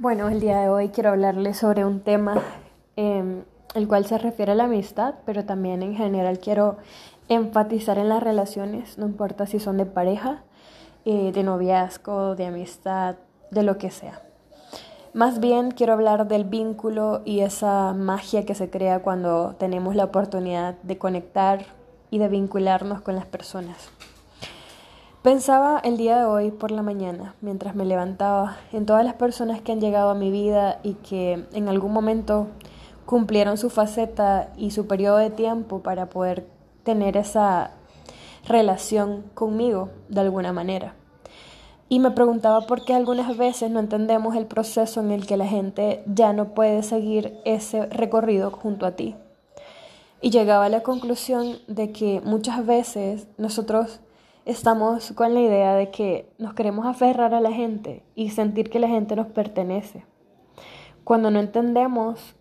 Bueno, el día de hoy quiero hablarles sobre un tema eh, el cual se refiere a la amistad, pero también en general quiero enfatizar en las relaciones, no importa si son de pareja, eh, de noviazgo, de amistad, de lo que sea. Más bien quiero hablar del vínculo y esa magia que se crea cuando tenemos la oportunidad de conectar y de vincularnos con las personas. Pensaba el día de hoy por la mañana, mientras me levantaba, en todas las personas que han llegado a mi vida y que en algún momento cumplieron su faceta y su periodo de tiempo para poder tener esa relación conmigo de alguna manera. Y me preguntaba por qué algunas veces no entendemos el proceso en el que la gente ya no puede seguir ese recorrido junto a ti. Y llegaba a la conclusión de que muchas veces nosotros estamos con la idea de que nos queremos aferrar a la gente y sentir que la gente nos pertenece. Cuando no entendemos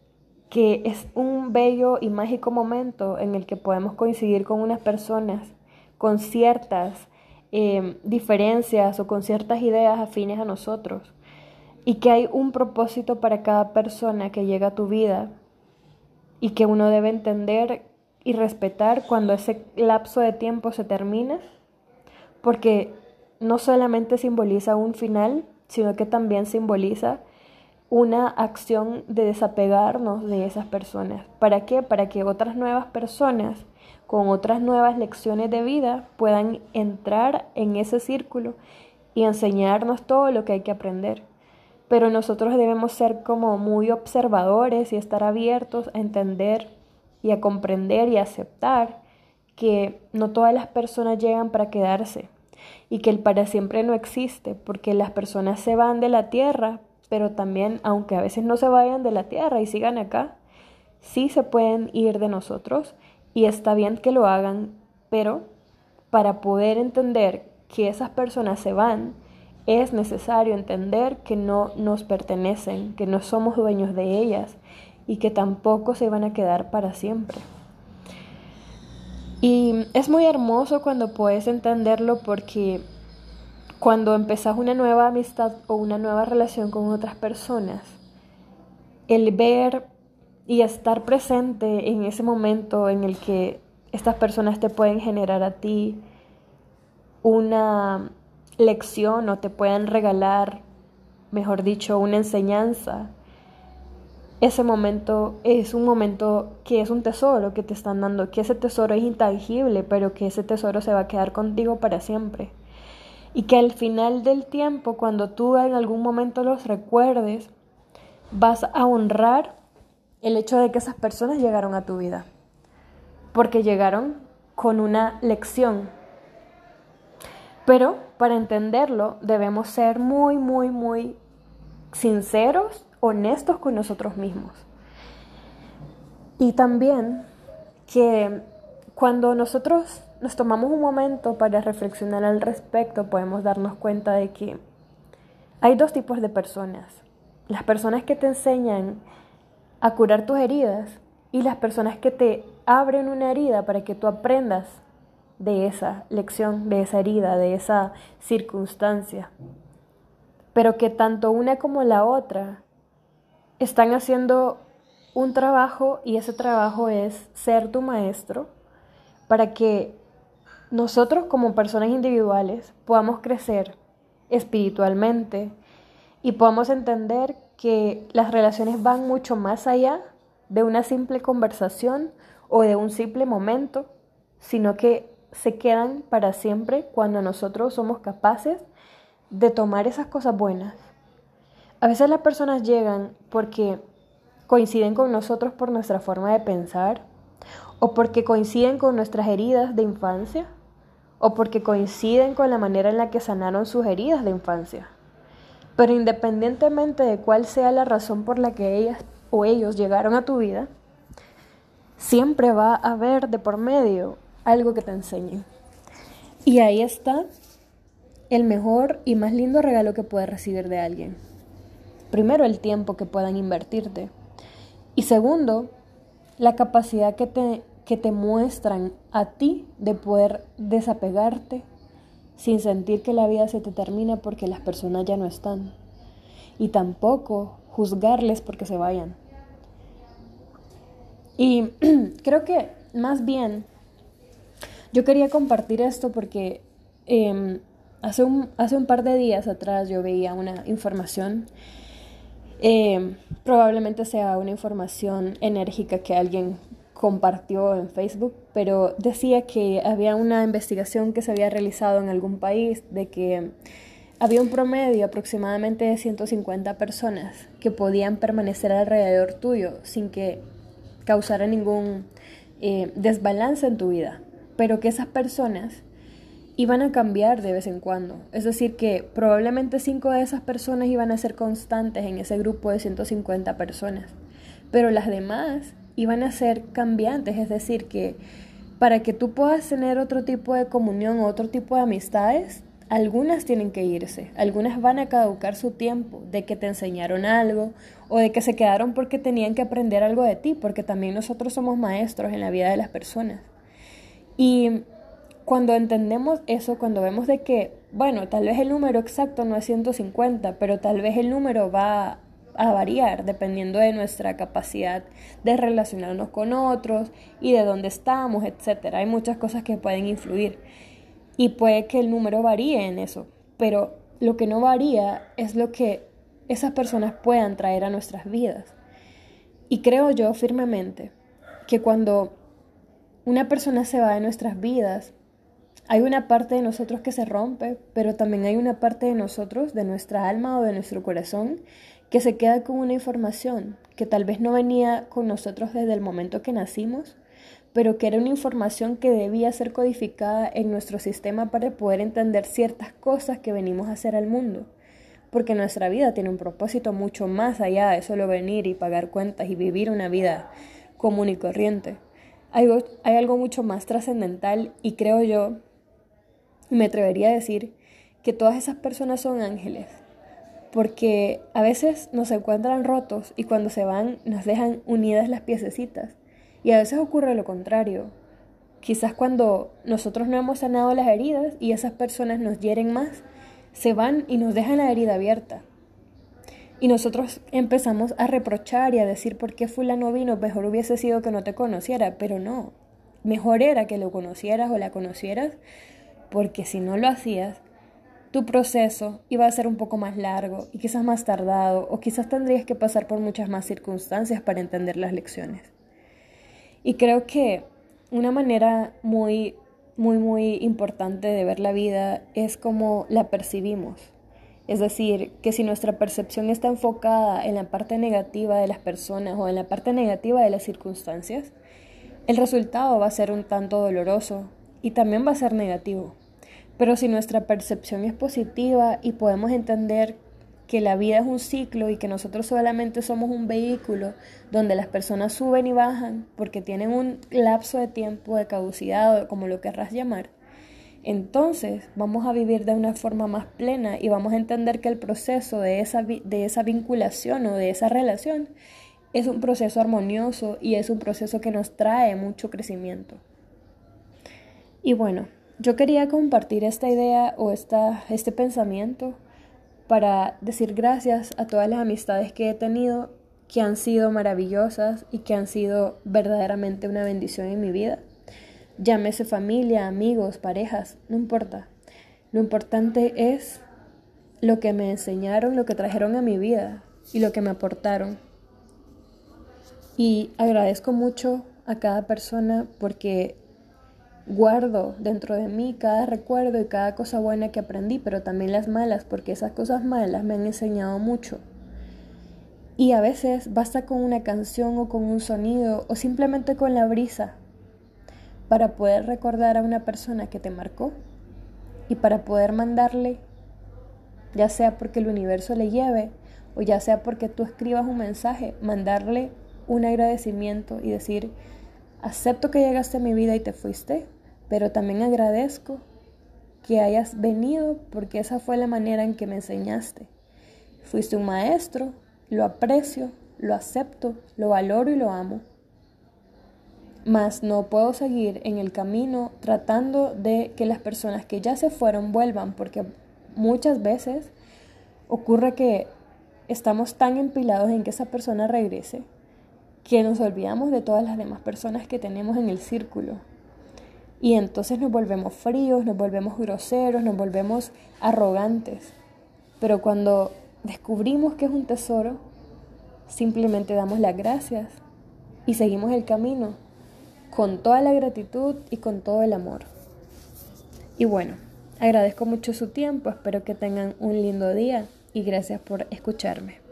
que es un bello y mágico momento en el que podemos coincidir con unas personas con ciertas eh, diferencias o con ciertas ideas afines a nosotros y que hay un propósito para cada persona que llega a tu vida y que uno debe entender y respetar cuando ese lapso de tiempo se termina porque no solamente simboliza un final, sino que también simboliza una acción de desapegarnos de esas personas. ¿Para qué? Para que otras nuevas personas con otras nuevas lecciones de vida puedan entrar en ese círculo y enseñarnos todo lo que hay que aprender. Pero nosotros debemos ser como muy observadores y estar abiertos a entender y a comprender y a aceptar que no todas las personas llegan para quedarse y que el para siempre no existe, porque las personas se van de la tierra, pero también, aunque a veces no se vayan de la tierra y sigan acá, sí se pueden ir de nosotros y está bien que lo hagan, pero para poder entender que esas personas se van, es necesario entender que no nos pertenecen, que no somos dueños de ellas y que tampoco se van a quedar para siempre. Y es muy hermoso cuando puedes entenderlo porque cuando empezás una nueva amistad o una nueva relación con otras personas, el ver y estar presente en ese momento en el que estas personas te pueden generar a ti una lección o te pueden regalar, mejor dicho, una enseñanza, ese momento es un momento que es un tesoro que te están dando, que ese tesoro es intangible, pero que ese tesoro se va a quedar contigo para siempre. Y que al final del tiempo, cuando tú en algún momento los recuerdes, vas a honrar el hecho de que esas personas llegaron a tu vida. Porque llegaron con una lección. Pero para entenderlo debemos ser muy, muy, muy sinceros honestos con nosotros mismos. Y también que cuando nosotros nos tomamos un momento para reflexionar al respecto, podemos darnos cuenta de que hay dos tipos de personas. Las personas que te enseñan a curar tus heridas y las personas que te abren una herida para que tú aprendas de esa lección, de esa herida, de esa circunstancia. Pero que tanto una como la otra están haciendo un trabajo y ese trabajo es ser tu maestro para que nosotros como personas individuales podamos crecer espiritualmente y podamos entender que las relaciones van mucho más allá de una simple conversación o de un simple momento, sino que se quedan para siempre cuando nosotros somos capaces de tomar esas cosas buenas a veces las personas llegan porque coinciden con nosotros por nuestra forma de pensar, o porque coinciden con nuestras heridas de infancia, o porque coinciden con la manera en la que sanaron sus heridas de infancia. Pero independientemente de cuál sea la razón por la que ellas o ellos llegaron a tu vida, siempre va a haber de por medio algo que te enseñe. Y ahí está el mejor y más lindo regalo que puedes recibir de alguien primero el tiempo que puedan invertirte y segundo, la capacidad que te, que te muestran a ti de poder desapegarte sin sentir que la vida se te termina porque las personas ya no están. y tampoco juzgarles porque se vayan. Y creo que más bien yo quería compartir esto porque em, hace, un, hace un par de días atrás yo veía una información, em, probablemente sea una información enérgica que alguien compartió en Facebook, pero decía que había una investigación que se había realizado en algún país de que había un promedio aproximadamente de 150 personas que podían permanecer alrededor tuyo sin que causara ningún eh, desbalance en tu vida, pero que esas personas iban a cambiar de vez en cuando. Es decir, que probablemente cinco de esas personas iban a ser constantes en ese grupo de 150 personas, pero las demás iban a ser cambiantes, es decir, que para que tú puedas tener otro tipo de comunión, otro tipo de amistades, algunas tienen que irse, algunas van a caducar su tiempo de que te enseñaron algo o de que se quedaron porque tenían que aprender algo de ti, porque también nosotros somos maestros en la vida de las personas. Y cuando entendemos eso, cuando vemos de que, bueno, tal vez el número exacto no es 150, pero tal vez el número va a variar dependiendo de nuestra capacidad de relacionarnos con otros y de dónde estamos, etc. Hay muchas cosas que pueden influir y puede que el número varíe en eso, pero lo que no varía es lo que esas personas puedan traer a nuestras vidas. Y creo yo firmemente que cuando una persona se va de nuestras vidas, hay una parte de nosotros que se rompe, pero también hay una parte de nosotros, de nuestra alma o de nuestro corazón, que se queda con una información que tal vez no venía con nosotros desde el momento que nacimos, pero que era una información que debía ser codificada en nuestro sistema para poder entender ciertas cosas que venimos a hacer al mundo. Porque nuestra vida tiene un propósito mucho más allá de solo venir y pagar cuentas y vivir una vida común y corriente. Hay, algo mucho más trascendental y creo yo, me atrevería a decir, que todas esas personas son ángeles. Porque a veces nos encuentran rotos y cuando se van nos dejan unidas las piececitas y a veces ocurre lo contrario. Quizás cuando nosotros no hemos sanado las heridas y esas personas nos hieren más, se van y nos dejan la herida abierta. Y nosotros empezamos a reprochar y a decir por qué fulano vino, mejor hubiese sido que no te conociera, pero no. Mejor era que lo conocieras o la conocieras, porque si no lo hacías, tu proceso iba a ser un poco más largo y quizás más tardado, o quizás tendrías que pasar por muchas más circunstancias para entender las lecciones. Y creo que una manera muy, muy, muy importante de ver la vida es como la percibimos. Es decir, que si nuestra percepción está enfocada en la parte negativa de las personas o en la parte negativa de las circunstancias, el resultado va a ser un tanto doloroso y también va a ser negativo. Pero si nuestra percepción es positiva y podemos entender que la vida es un ciclo y que nosotros solamente somos un vehículo donde las personas suben y bajan porque tienen un lapso de tiempo de caducidad o como lo querrás llamar, entonces vamos a vivir de una forma más plena y vamos a entender que el proceso de esa, de esa vinculación o de esa relación es un proceso armonioso y es un proceso que nos trae mucho crecimiento. Y bueno, yo quería compartir esta idea o esta, este pensamiento para decir gracias a todas las amistades que he tenido, que han sido maravillosas y que han sido verdaderamente una bendición en mi vida. Llámese familia, amigos, parejas, no importa. Lo importante es lo que me enseñaron, lo que trajeron a mi vida y lo que me aportaron. Y agradezco mucho a cada persona porque Guardo dentro de mí cada recuerdo y cada cosa buena que aprendí, pero también las malas, porque esas cosas malas me han enseñado mucho. Y a veces basta con una canción o con un sonido o simplemente con la brisa para poder recordar a una persona que te marcó y para poder mandarle, ya sea porque el universo le lleve o ya sea porque tú escribas un mensaje, mandarle un agradecimiento y decir, acepto que llegaste a mi vida y te fuiste, pero también agradezco que hayas venido porque esa fue la manera en que me enseñaste. Fuiste un maestro, lo aprecio, lo acepto, lo valoro y lo amo. Mas no puedo seguir en el camino tratando de que las personas que ya se fueron vuelvan porque muchas veces ocurre que estamos tan empilados en que esa persona regrese que nos olvidamos de todas las demás personas que tenemos en el círculo. Y entonces nos volvemos fríos, nos volvemos groseros, nos volvemos arrogantes. Pero cuando descubrimos que es un tesoro, simplemente damos las gracias y seguimos el camino con toda la gratitud y con todo el amor. Y bueno, agradezco mucho su tiempo, espero que tengan un lindo día y gracias por escucharme.